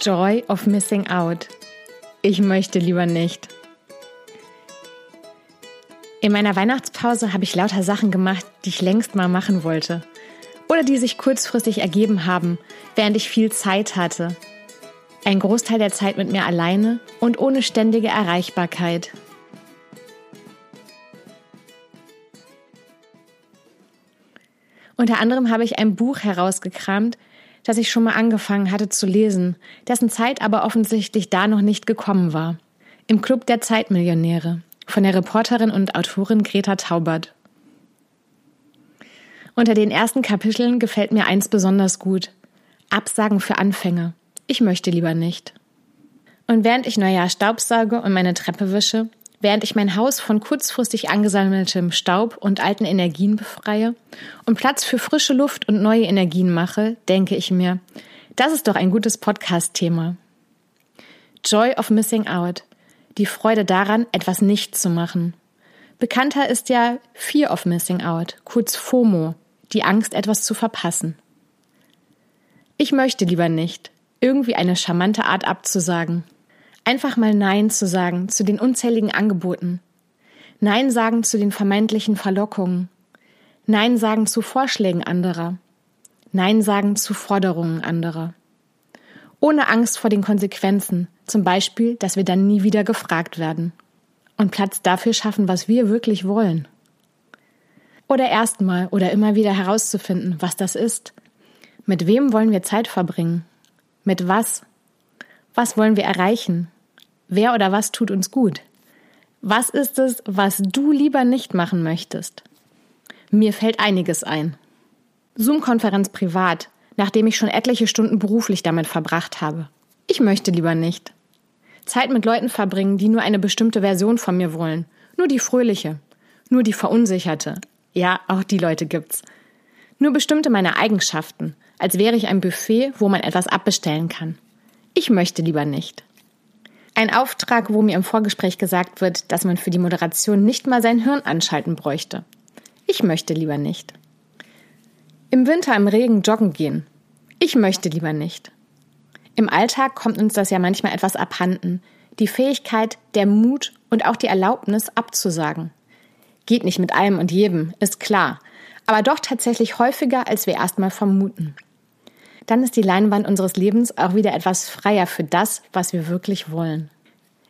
Joy of Missing Out. Ich möchte lieber nicht. In meiner Weihnachtspause habe ich lauter Sachen gemacht, die ich längst mal machen wollte. Oder die sich kurzfristig ergeben haben, während ich viel Zeit hatte. Ein Großteil der Zeit mit mir alleine und ohne ständige Erreichbarkeit. Unter anderem habe ich ein Buch herausgekramt, das ich schon mal angefangen hatte zu lesen, dessen Zeit aber offensichtlich da noch nicht gekommen war. Im Club der Zeitmillionäre von der Reporterin und Autorin Greta Taubert. Unter den ersten Kapiteln gefällt mir eins besonders gut. Absagen für Anfänger. Ich möchte lieber nicht. Und während ich Neujahr Staubsauge und meine Treppe wische, während ich mein Haus von kurzfristig angesammeltem Staub und alten Energien befreie und Platz für frische Luft und neue Energien mache, denke ich mir, das ist doch ein gutes Podcast-Thema. Joy of Missing Out. Die Freude daran, etwas nicht zu machen. Bekannter ist ja Fear of Missing Out, kurz FOMO, die Angst, etwas zu verpassen. Ich möchte lieber nicht, irgendwie eine charmante Art abzusagen. Einfach mal Nein zu sagen zu den unzähligen Angeboten. Nein sagen zu den vermeintlichen Verlockungen. Nein sagen zu Vorschlägen anderer. Nein sagen zu Forderungen anderer. Ohne Angst vor den Konsequenzen, zum Beispiel, dass wir dann nie wieder gefragt werden. Und Platz dafür schaffen, was wir wirklich wollen. Oder erstmal oder immer wieder herauszufinden, was das ist. Mit wem wollen wir Zeit verbringen? Mit was? Was wollen wir erreichen? Wer oder was tut uns gut? Was ist es, was du lieber nicht machen möchtest? Mir fällt einiges ein. Zoom-Konferenz privat, nachdem ich schon etliche Stunden beruflich damit verbracht habe. Ich möchte lieber nicht. Zeit mit Leuten verbringen, die nur eine bestimmte Version von mir wollen. Nur die fröhliche. Nur die verunsicherte. Ja, auch die Leute gibt's. Nur bestimmte meine Eigenschaften, als wäre ich ein Buffet, wo man etwas abbestellen kann. Ich möchte lieber nicht. Ein Auftrag, wo mir im Vorgespräch gesagt wird, dass man für die Moderation nicht mal sein Hirn anschalten bräuchte. Ich möchte lieber nicht. Im Winter im Regen joggen gehen. Ich möchte lieber nicht. Im Alltag kommt uns das ja manchmal etwas abhanden. Die Fähigkeit, der Mut und auch die Erlaubnis abzusagen. Geht nicht mit allem und jedem, ist klar. Aber doch tatsächlich häufiger, als wir erstmal vermuten dann ist die Leinwand unseres Lebens auch wieder etwas freier für das, was wir wirklich wollen.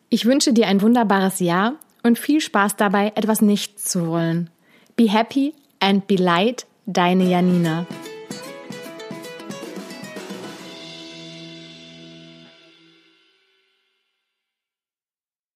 Ich wünsche dir ein wunderbares Jahr und viel Spaß dabei, etwas nicht zu wollen. Be happy and be light, deine Janina.